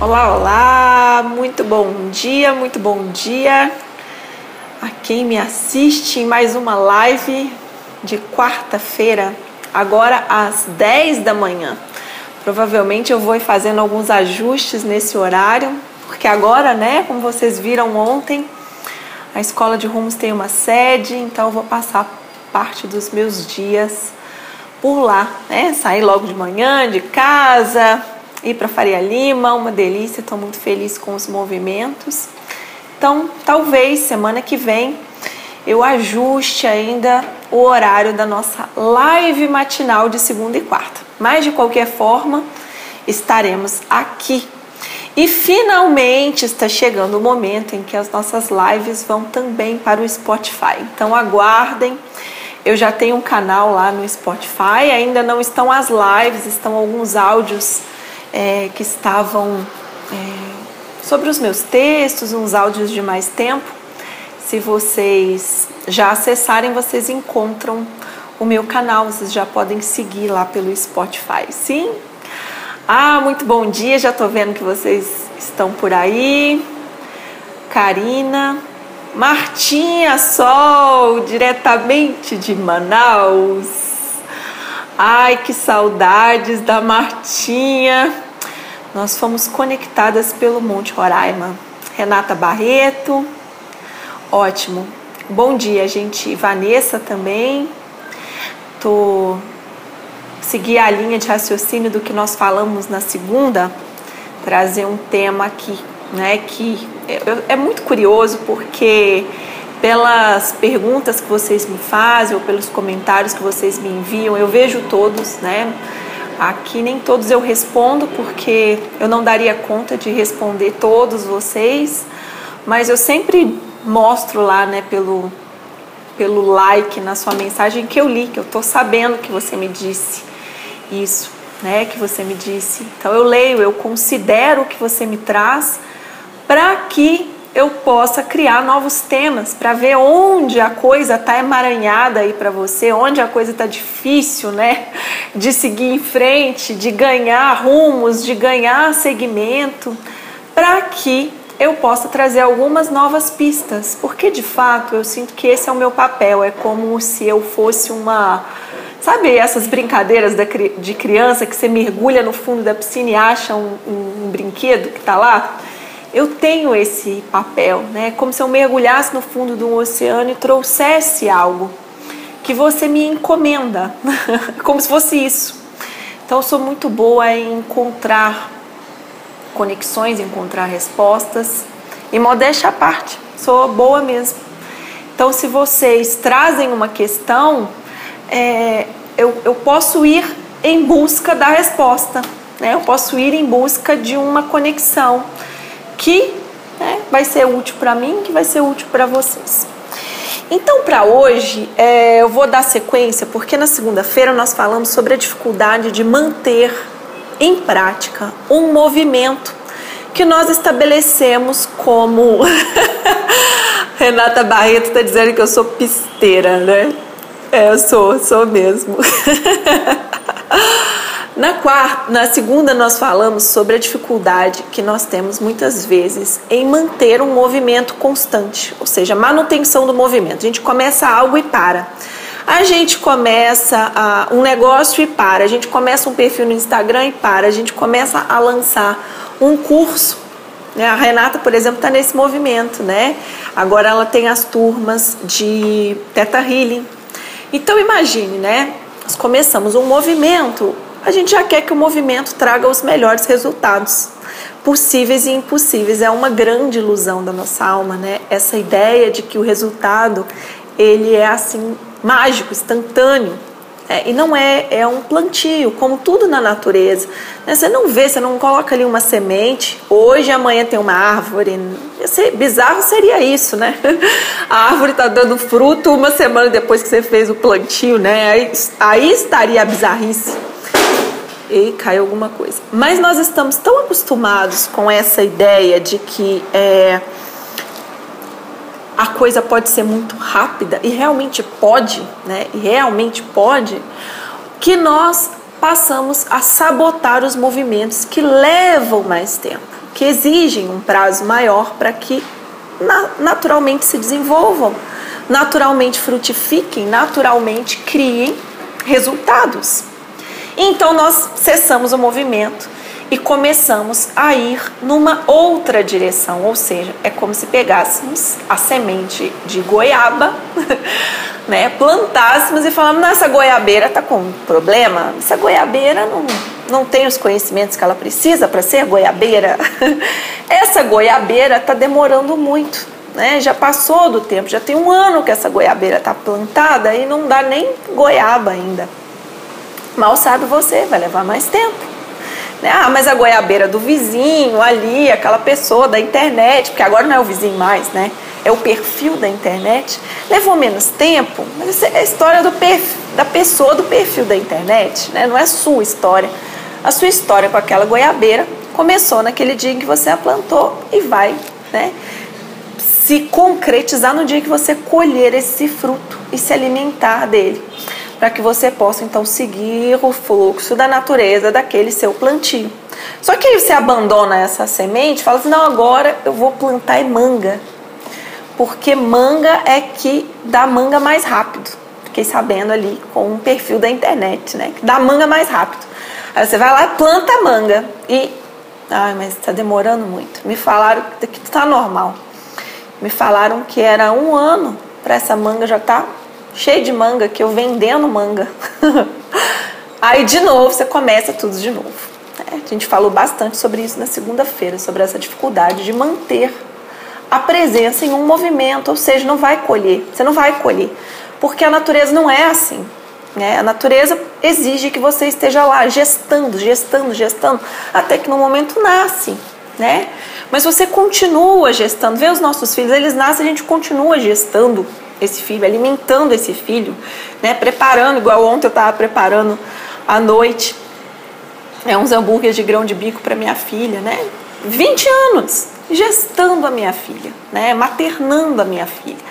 Olá, olá, muito bom dia, muito bom dia a quem me assiste em mais uma live de quarta-feira, agora às 10 da manhã. Provavelmente eu vou fazendo alguns ajustes nesse horário, porque agora, né, como vocês viram ontem, a escola de rumos tem uma sede, então eu vou passar parte dos meus dias por lá, né? Sair logo de manhã de casa, ir para Faria Lima, uma delícia, estou muito feliz com os movimentos. Então, talvez semana que vem eu ajuste ainda o horário da nossa live matinal de segunda e quarta. Mas de qualquer forma, estaremos aqui. E finalmente está chegando o momento em que as nossas lives vão também para o Spotify. Então aguardem. Eu já tenho um canal lá no Spotify, ainda não estão as lives, estão alguns áudios é, que estavam é, sobre os meus textos, uns áudios de mais tempo. Se vocês já acessarem, vocês encontram o meu canal, vocês já podem seguir lá pelo Spotify. Sim? Ah, muito bom dia, já tô vendo que vocês estão por aí. Karina, Martinha Sol, diretamente de Manaus. Ai, que saudades da Martinha. Nós fomos conectadas pelo Monte Roraima. Renata Barreto, ótimo. Bom dia, gente. Vanessa também. Tô seguir a linha de raciocínio do que nós falamos na segunda, trazer um tema aqui, né, que é, é muito curioso porque pelas perguntas que vocês me fazem ou pelos comentários que vocês me enviam, eu vejo todos, né? Aqui nem todos eu respondo porque eu não daria conta de responder todos vocês, mas eu sempre mostro lá, né, pelo pelo like na sua mensagem que eu li, que eu tô sabendo que você me disse isso, né, que você me disse. Então eu leio, eu considero o que você me traz para que eu possa criar novos temas para ver onde a coisa está emaranhada aí para você, onde a coisa está difícil, né? De seguir em frente, de ganhar rumos, de ganhar segmento, para que eu possa trazer algumas novas pistas, porque de fato eu sinto que esse é o meu papel, é como se eu fosse uma. Sabe essas brincadeiras de criança que você mergulha no fundo da piscina e acha um, um, um brinquedo que está lá? Eu tenho esse papel, né? Como se eu mergulhasse no fundo de um oceano e trouxesse algo que você me encomenda, como se fosse isso. Então eu sou muito boa em encontrar conexões, encontrar respostas e modéstia à parte, sou boa mesmo. Então se vocês trazem uma questão, é, eu, eu posso ir em busca da resposta, né? Eu posso ir em busca de uma conexão que né, vai ser útil para mim, que vai ser útil para vocês. Então, para hoje, é, eu vou dar sequência, porque na segunda-feira nós falamos sobre a dificuldade de manter em prática um movimento que nós estabelecemos como. Renata Barreto está dizendo que eu sou pisteira, né? É, eu sou, sou mesmo. Na quarta, na segunda nós falamos sobre a dificuldade que nós temos muitas vezes em manter um movimento constante, ou seja, manutenção do movimento. A gente começa algo e para. A gente começa a, um negócio e para. A gente começa um perfil no Instagram e para. A gente começa a lançar um curso. Né? A Renata, por exemplo, está nesse movimento, né? Agora ela tem as turmas de Teta Healing. Então imagine, né? Nós começamos um movimento a gente já quer que o movimento traga os melhores resultados possíveis e impossíveis. É uma grande ilusão da nossa alma, né? Essa ideia de que o resultado ele é assim mágico, instantâneo. É, e não é, é um plantio, como tudo na natureza. Né? Você não vê, você não coloca ali uma semente, hoje amanhã tem uma árvore. Ser, bizarro seria isso, né? A árvore está dando fruto uma semana depois que você fez o plantio, né? Aí, aí estaria a bizarrice e caiu alguma coisa. Mas nós estamos tão acostumados com essa ideia de que é, a coisa pode ser muito rápida e realmente pode, né? E realmente pode, que nós passamos a sabotar os movimentos que levam mais tempo. que exigem um prazo maior para que naturalmente se desenvolvam, naturalmente frutifiquem, naturalmente criem resultados. Então nós cessamos o movimento e começamos a ir numa outra direção, ou seja, é como se pegássemos a semente de goiaba, né, plantássemos e falamos, essa goiabeira está com um problema, essa goiabeira não, não tem os conhecimentos que ela precisa para ser goiabeira, essa goiabeira está demorando muito, né, já passou do tempo, já tem um ano que essa goiabeira está plantada e não dá nem goiaba ainda. Mal sabe você, vai levar mais tempo. Né? Ah, mas a goiabeira do vizinho ali, aquela pessoa da internet, porque agora não é o vizinho mais, né? É o perfil da internet. Levou menos tempo, mas essa é a história do da pessoa do perfil da internet, né? Não é a sua história. A sua história com aquela goiabeira começou naquele dia em que você a plantou e vai, né? Se concretizar no dia que você colher esse fruto e se alimentar dele para que você possa então seguir o fluxo da natureza daquele seu plantio. Só que aí você abandona essa semente fala assim: não, agora eu vou plantar manga, porque manga é que dá manga mais rápido. Fiquei sabendo ali com um perfil da internet, né? Que dá manga mais rápido. Aí você vai lá, planta manga e. Ai, mas está demorando muito. Me falaram que está normal. Me falaram que era um ano para essa manga já estar tá cheio de manga, que eu vendendo manga. Aí de novo você começa tudo de novo. É, a gente falou bastante sobre isso na segunda-feira, sobre essa dificuldade de manter a presença em um movimento, ou seja, não vai colher, você não vai colher, porque a natureza não é assim. Né? A natureza exige que você esteja lá gestando, gestando, gestando, até que no momento nasce. Né? Mas você continua gestando. Vê os nossos filhos, eles nascem, a gente continua gestando esse filho, alimentando esse filho, né? Preparando, igual ontem eu estava preparando à noite, é, uns hambúrgueres de grão de bico para minha filha, né? 20 anos gestando a minha filha, né? Maternando a minha filha.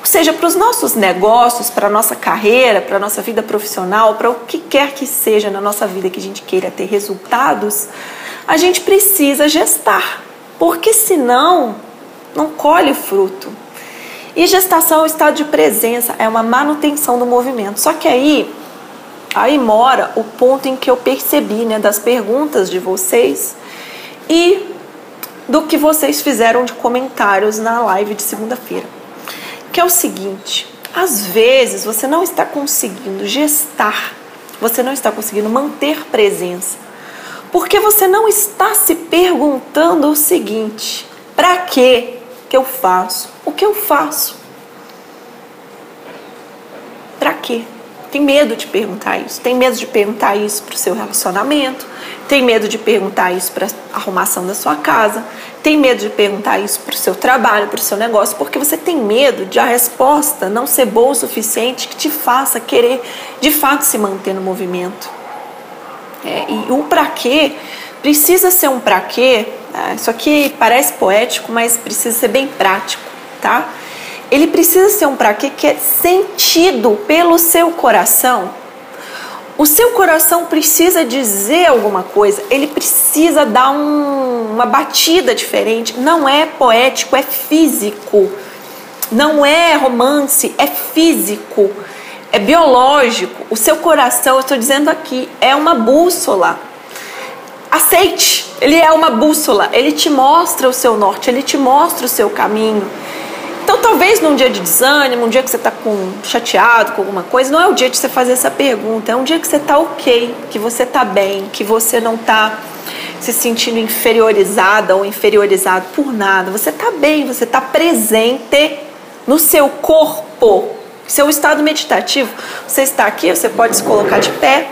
Ou seja, para os nossos negócios, para a nossa carreira, para a nossa vida profissional, para o que quer que seja na nossa vida que a gente queira ter resultados, a gente precisa gestar, porque senão não colhe fruto, e gestação é o estado de presença, é uma manutenção do movimento. Só que aí, aí mora o ponto em que eu percebi, né, das perguntas de vocês e do que vocês fizeram de comentários na live de segunda-feira. Que é o seguinte, às vezes você não está conseguindo gestar, você não está conseguindo manter presença, porque você não está se perguntando o seguinte: para que que eu faço? O que eu faço? Para quê? Tem medo de perguntar isso. Tem medo de perguntar isso para o seu relacionamento. Tem medo de perguntar isso para a arrumação da sua casa. Tem medo de perguntar isso para o seu trabalho, para o seu negócio, porque você tem medo de a resposta não ser boa o suficiente que te faça querer de fato se manter no movimento. É, e o para quê precisa ser um para quê. Isso aqui parece poético, mas precisa ser bem prático tá? Ele precisa ser um para quê que é sentido pelo seu coração. O seu coração precisa dizer alguma coisa, ele precisa dar um, uma batida diferente. Não é poético, é físico. Não é romance, é físico, é biológico. O seu coração, eu estou dizendo aqui, é uma bússola. Aceite, ele é uma bússola, ele te mostra o seu norte, ele te mostra o seu caminho. Então, talvez num dia de desânimo, um dia que você está chateado com alguma coisa, não é o dia de você fazer essa pergunta, é um dia que você está ok, que você está bem, que você não está se sentindo inferiorizada ou inferiorizado por nada. Você está bem, você está presente no seu corpo. Seu estado meditativo, você está aqui, você pode se colocar de pé,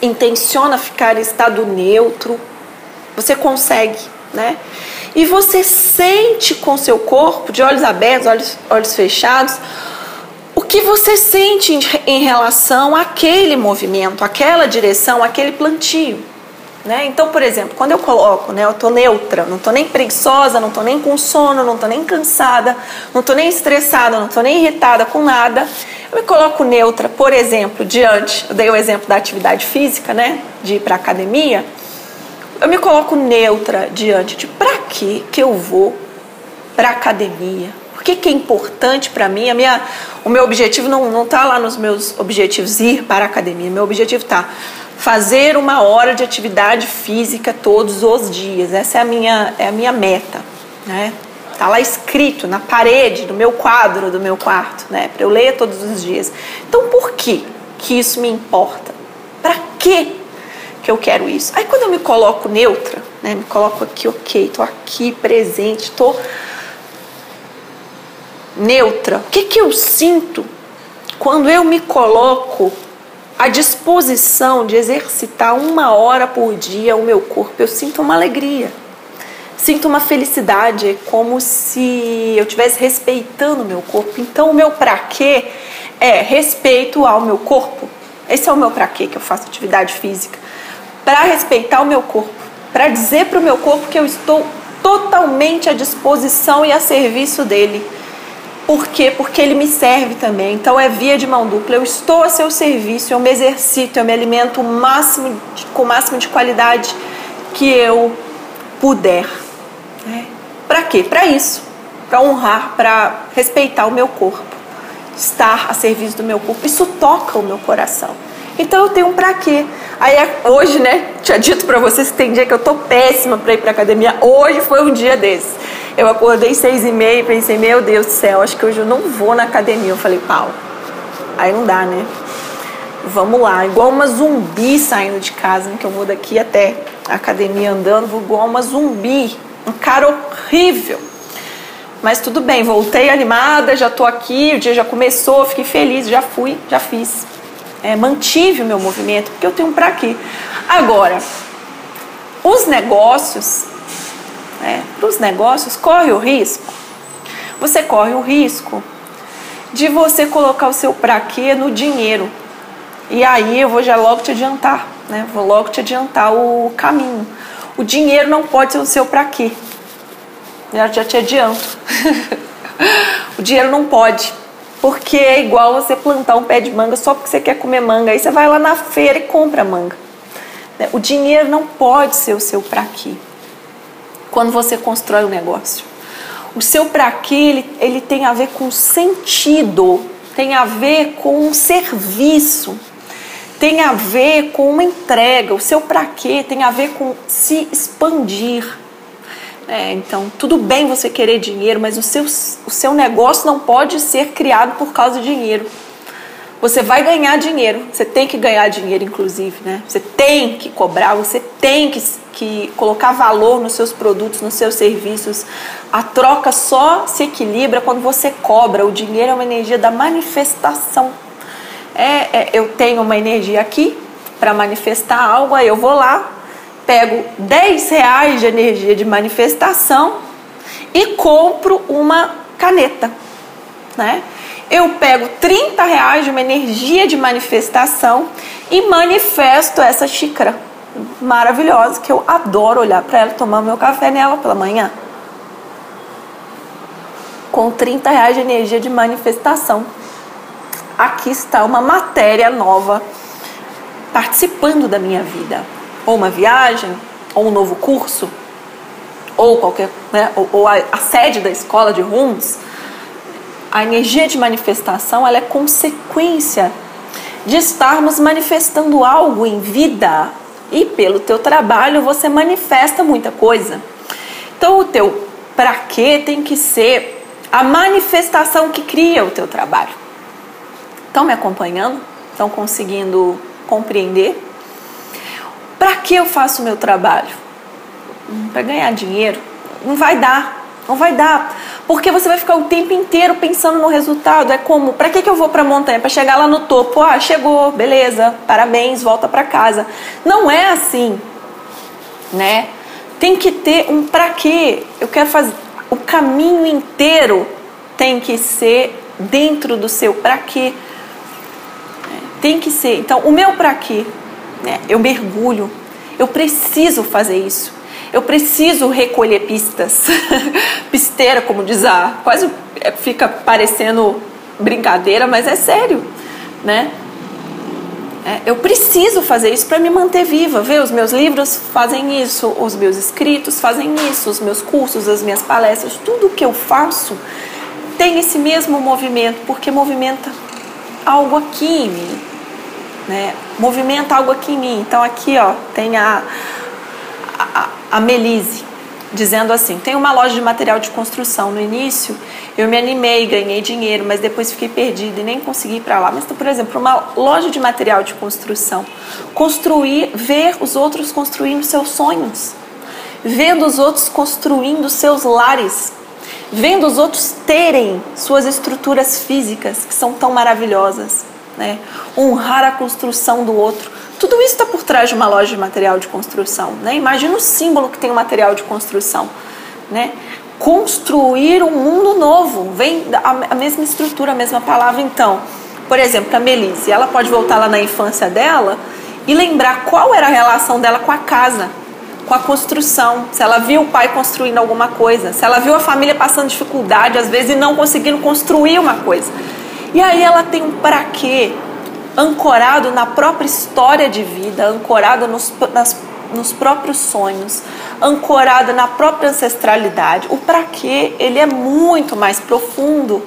intenciona ficar em estado neutro, você consegue, né? e você sente com seu corpo, de olhos abertos, olhos, olhos fechados, o que você sente em, relação àquele movimento, àquela direção, àquele plantio. Né? Então, por exemplo, quando eu coloco, né, eu estou neutra, não estou nem preguiçosa, não estou nem com sono, não estou nem cansada, não estou nem estressada, não estou nem irritada com nada, eu me coloco neutra, por exemplo, diante, eu dei o exemplo da atividade física, né, de ir para academia, eu me coloco neutra diante de para que que eu vou para academia? Por que, que é importante para mim? A minha, o meu objetivo não não está lá nos meus objetivos ir para a academia. Meu objetivo está fazer uma hora de atividade física todos os dias. Essa é a minha é a minha meta, né? Tá lá escrito na parede do meu quadro do meu quarto, né? Para eu ler todos os dias. Então, por que que isso me importa? Para que que eu quero isso? Aí quando eu me coloco neutra, né? Me coloco aqui, ok, tô aqui presente, tô neutra. O que que eu sinto quando eu me coloco à disposição de exercitar uma hora por dia o meu corpo? Eu sinto uma alegria sinto uma felicidade, é como se eu estivesse respeitando o meu corpo. Então, o meu pra quê é respeito ao meu corpo. Esse é o meu pra quê que eu faço atividade física. Para respeitar o meu corpo, para dizer para o meu corpo que eu estou totalmente à disposição e a serviço dele. Por quê? Porque ele me serve também. Então é via de mão dupla. Eu estou a seu serviço, eu me exercito, eu me alimento o máximo, com o máximo de qualidade que eu puder. Né? Para quê? Para isso, para honrar, para respeitar o meu corpo, estar a serviço do meu corpo. Isso toca o meu coração. Então eu tenho um para quê? Aí hoje, né? Tinha dito para vocês que tem dia que eu tô péssima para ir para academia. Hoje foi um dia desses. Eu acordei seis e meia e pensei, meu Deus do céu, acho que hoje eu não vou na academia. Eu falei, pau, aí não dá, né? Vamos lá, igual uma zumbi saindo de casa, né? que eu vou daqui até academia andando, vou igual uma zumbi um cara horrível. Mas tudo bem, voltei animada, já estou aqui, o dia já começou, fiquei feliz, já fui, já fiz. É, mantive o meu movimento, porque eu tenho um para quê. Agora, os negócios, para os negócios, corre o risco. Você corre o risco de você colocar o seu para quê no dinheiro. E aí eu vou já logo te adiantar, né? Vou logo te adiantar o caminho. O dinheiro não pode ser o seu para quê? Já, já te adianto. o dinheiro não pode. Porque é igual você plantar um pé de manga só porque você quer comer manga. Aí você vai lá na feira e compra manga. O dinheiro não pode ser o seu para quê. Quando você constrói um negócio. O seu para quê, ele, ele tem a ver com sentido, tem a ver com um serviço tem a ver com uma entrega, o seu para quê tem a ver com se expandir. É, então, tudo bem você querer dinheiro, mas o seu, o seu negócio não pode ser criado por causa de dinheiro. Você vai ganhar dinheiro, você tem que ganhar dinheiro, inclusive, né? Você tem que cobrar, você tem que, que colocar valor nos seus produtos, nos seus serviços. A troca só se equilibra quando você cobra. O dinheiro é uma energia da manifestação é, é, eu tenho uma energia aqui para manifestar algo, aí eu vou lá, pego 10 reais de energia de manifestação e compro uma caneta, né? Eu pego 30 reais de uma energia de manifestação e manifesto essa xícara maravilhosa que eu adoro olhar para ela, tomar meu café nela pela manhã. Com 30 reais de energia de manifestação aqui está uma matéria nova participando da minha vida. Ou uma viagem, ou um novo curso, ou qualquer, né, ou, ou a, a, sede da escola de rumos. A energia de manifestação ela é consequência de estarmos manifestando algo em vida. E pelo teu trabalho você manifesta muita coisa. Então o teu para quê tem que ser a manifestação que cria o teu trabalho. Estão me acompanhando? Estão conseguindo compreender? Para que eu faço o meu trabalho? Hum, Para ganhar dinheiro? Não vai dar. Não vai dar. Porque você vai ficar o tempo inteiro pensando no resultado. É como, para que, que eu vou para a montanha? Para chegar lá no topo. Ah, chegou, beleza, parabéns, volta para casa. Não é assim, né? Tem que ter um para quê. Eu quero fazer. O caminho inteiro tem que ser dentro do seu para quê. Tem que ser. Então, o meu para quê? Né? Eu mergulho. Eu preciso fazer isso. Eu preciso recolher pistas. Pisteira, como diz a. Quase é, fica parecendo brincadeira, mas é sério, né? É, eu preciso fazer isso para me manter viva. Vê, os meus livros fazem isso, os meus escritos fazem isso, os meus cursos, as minhas palestras, tudo que eu faço tem esse mesmo movimento, porque movimenta algo aqui em mim. Né? Movimenta algo aqui em mim. Então aqui ó, tem a, a, a Melise dizendo assim: tem uma loja de material de construção. No início eu me animei, ganhei dinheiro, mas depois fiquei perdida e nem consegui ir para lá. Mas, por exemplo, uma loja de material de construção, construir, ver os outros construindo seus sonhos, vendo os outros construindo seus lares, vendo os outros terem suas estruturas físicas que são tão maravilhosas, né? honrar a construção do outro tudo isso está por trás de uma loja de material de construção. Né? Imagina o símbolo que tem o material de construção. Né? Construir um mundo novo. Vem a mesma estrutura, a mesma palavra. Então, por exemplo, a Melise, ela pode voltar lá na infância dela e lembrar qual era a relação dela com a casa, com a construção. Se ela viu o pai construindo alguma coisa, se ela viu a família passando dificuldade, às vezes, e não conseguindo construir uma coisa. E aí ela tem um para quê ancorado na própria história de vida, ancorado nos, nas, nos próprios sonhos, ancorado na própria ancestralidade. O para quê, ele é muito mais profundo.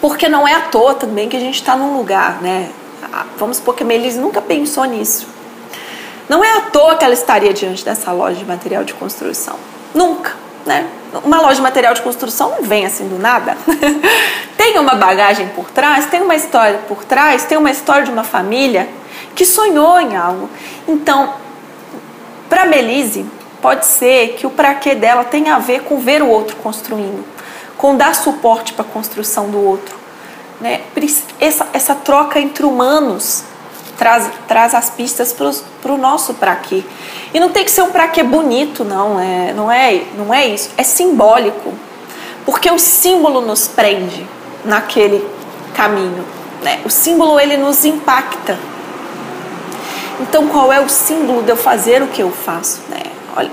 Porque não é à toa também que a gente está num lugar, né? Ah, vamos supor que a Melise nunca pensou nisso. Não é à toa que ela estaria diante dessa loja de material de construção. Nunca, né? Uma loja de material de construção não vem assim do nada. tem uma bagagem por trás, tem uma história por trás, tem uma história de uma família que sonhou em algo. Então, para Melise, pode ser que o para quê dela tenha a ver com ver o outro construindo, com dar suporte para a construção do outro. Né? Essa, essa troca entre humanos traz, traz as pistas para o nosso para quê. E não tem que ser um para quê bonito, não é, não é, não é isso. É simbólico, porque o símbolo nos prende naquele caminho. Né? O símbolo ele nos impacta. Então, qual é o símbolo de eu fazer o que eu faço? Né? Olha,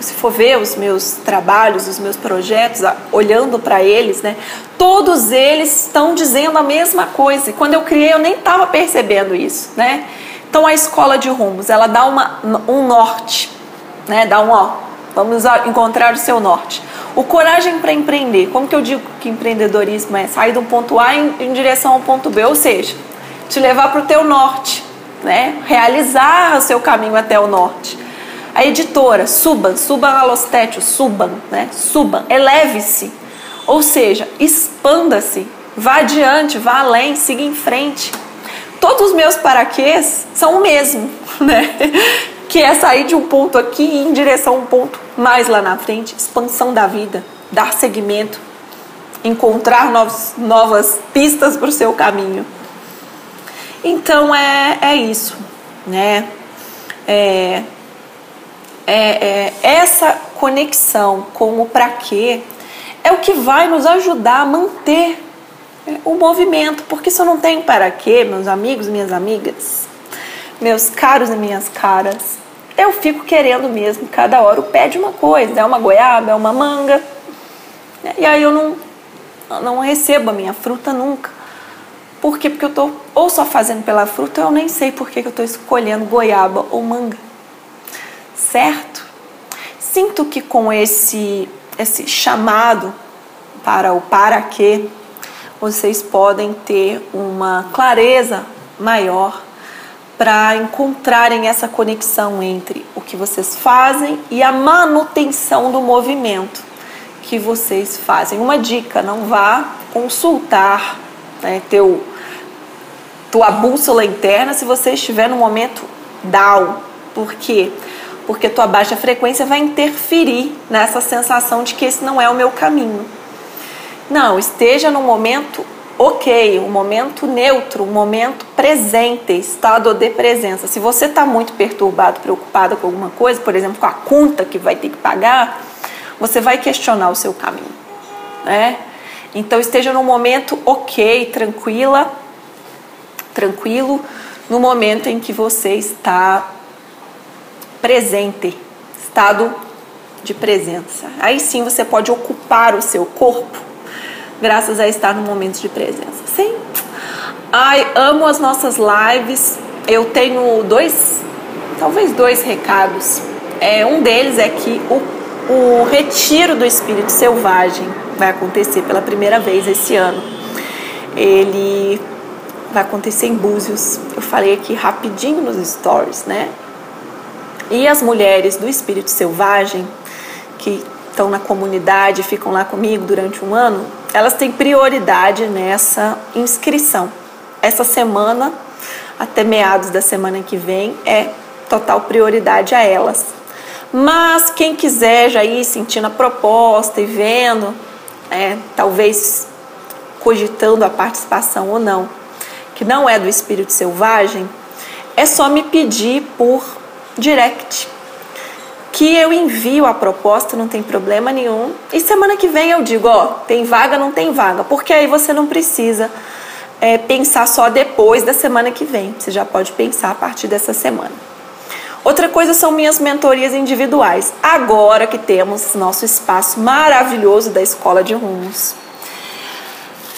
se for ver os meus trabalhos, os meus projetos, olhando para eles, né, todos eles estão dizendo a mesma coisa. E quando eu criei, eu nem estava percebendo isso, né? Então a escola de rumos, ela dá uma, um norte, né? Dá um ó, vamos encontrar o seu norte. O coragem para empreender. Como que eu digo que empreendedorismo é sair um ponto A em, em direção ao ponto B, ou seja, te levar para o teu norte, né? Realizar o seu caminho até o norte. A editora, subam, subam alostétio, subam, né? Subam, eleve-se. Ou seja, expanda-se, vá adiante, vá além, siga em frente. Todos os meus paraquês são o mesmo, né? Que é sair de um ponto aqui e ir em direção a um ponto mais lá na frente, expansão da vida, dar seguimento, encontrar novos, novas pistas para o seu caminho. Então é, é isso, né? É, é, é, essa conexão com o para quê é o que vai nos ajudar a manter é, o movimento, porque se eu não tenho para quê, meus amigos, minhas amigas, meus caros e minhas caras, eu fico querendo mesmo cada hora o pé de uma coisa, é uma goiaba, é uma manga, né? e aí eu não, não recebo a minha fruta nunca. Por quê? Porque eu estou ou só fazendo pela fruta, eu nem sei por que eu estou escolhendo goiaba ou manga certo? Sinto que com esse, esse chamado para o para quê, vocês podem ter uma clareza maior para encontrarem essa conexão entre o que vocês fazem e a manutenção do movimento que vocês fazem. Uma dica: não vá consultar né, teu, tua bússola interna se você estiver no momento down. Por quê? Porque tua baixa frequência vai interferir nessa sensação de que esse não é o meu caminho. Não, esteja no momento ok, um momento neutro, um momento presente, estado de presença. Se você está muito perturbado, preocupado com alguma coisa, por exemplo, com a conta que vai ter que pagar, você vai questionar o seu caminho, né? Então esteja no momento ok, tranquila, tranquilo, no momento em que você está presente, estado de presença. Aí sim você pode ocupar o seu corpo graças a estar no momento de presença. Sem Ai, amo as nossas lives. Eu tenho dois, talvez dois recados. É, um deles é que o, o retiro do espírito selvagem vai acontecer pela primeira vez esse ano. Ele vai acontecer em Búzios. Eu falei aqui rapidinho nos stories, né? E as mulheres do espírito selvagem que estão na comunidade, ficam lá comigo durante um ano, elas têm prioridade nessa inscrição. Essa semana, até meados da semana que vem, é total prioridade a elas. Mas quem quiser já ir sentindo a proposta e vendo, é, talvez cogitando a participação ou não, que não é do espírito selvagem, é só me pedir por direct que eu envio a proposta, não tem problema nenhum. E semana que vem eu digo, ó, tem vaga, não tem vaga, porque aí você não precisa é, pensar só depois da semana que vem. Você já pode pensar a partir dessa semana. Outra coisa são minhas mentorias individuais. Agora que temos nosso espaço maravilhoso da Escola de Rumos,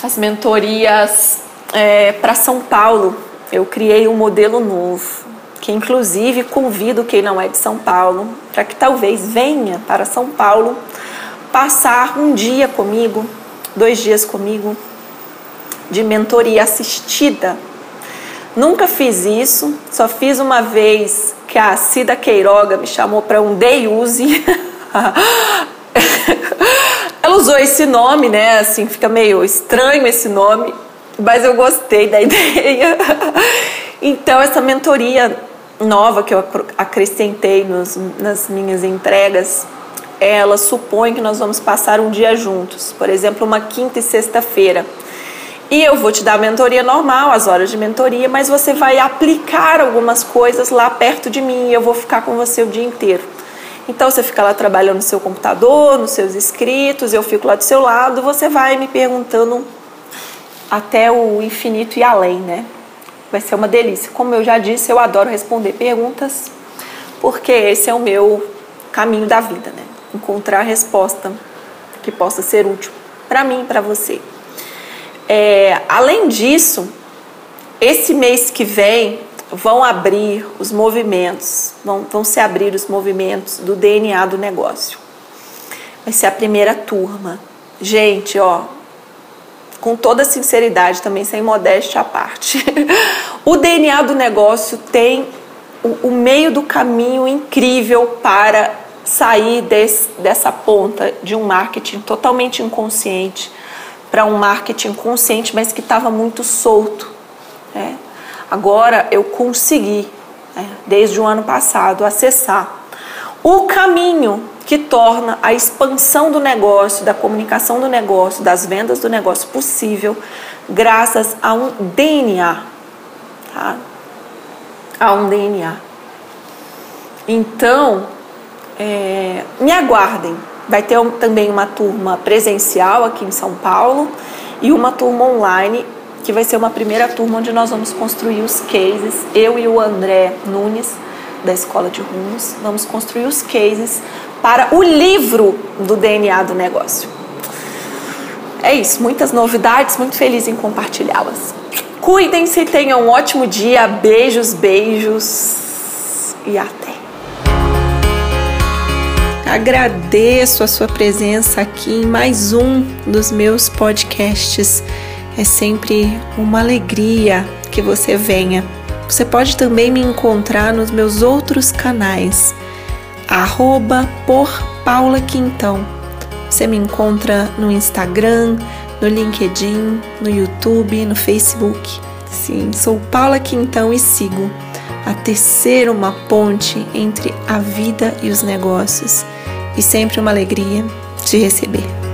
as mentorias é, para São Paulo, eu criei um modelo novo que inclusive convido quem não é de São Paulo para que talvez venha para São Paulo passar um dia comigo, dois dias comigo, de mentoria assistida. Nunca fiz isso, só fiz uma vez que a Cida Queiroga me chamou para um day use. Ela usou esse nome, né? Assim, fica meio estranho esse nome, mas eu gostei da ideia. Então, essa mentoria nova que eu acrescentei nos, nas minhas entregas, ela supõe que nós vamos passar um dia juntos, por exemplo, uma quinta e sexta-feira. E eu vou te dar a mentoria normal, as horas de mentoria, mas você vai aplicar algumas coisas lá perto de mim e eu vou ficar com você o dia inteiro. Então você fica lá trabalhando no seu computador, nos seus escritos, eu fico lá do seu lado, você vai me perguntando até o infinito e além, né? Vai ser uma delícia. Como eu já disse, eu adoro responder perguntas, porque esse é o meu caminho da vida, né? Encontrar a resposta que possa ser útil para mim e para você. É, além disso, esse mês que vem vão abrir os movimentos, vão, vão se abrir os movimentos do DNA do negócio. Vai ser a primeira turma. Gente, ó, com toda sinceridade, também sem modéstia à parte. o DNA do negócio tem o, o meio do caminho incrível para sair desse, dessa ponta de um marketing totalmente inconsciente para um marketing consciente, mas que estava muito solto. Né? Agora eu consegui, né, desde o ano passado, acessar o caminho que torna a expansão do negócio, da comunicação do negócio, das vendas do negócio possível, graças a um DNA. Tá? A um DNA. Então, é, me aguardem. Vai ter um, também uma turma presencial aqui em São Paulo e uma turma online, que vai ser uma primeira turma onde nós vamos construir os cases. Eu e o André Nunes, da Escola de Rumos, vamos construir os cases para o livro do DNA do negócio. É isso, muitas novidades, muito feliz em compartilhá-las. Cuidem-se, tenham um ótimo dia, beijos, beijos e até. Agradeço a sua presença aqui em mais um dos meus podcasts. É sempre uma alegria que você venha. Você pode também me encontrar nos meus outros canais arroba por Paula Quintão. Você me encontra no Instagram, no LinkedIn, no YouTube, no Facebook. Sim, sou Paula Quintão e sigo a tecer uma ponte entre a vida e os negócios. E sempre uma alegria te receber.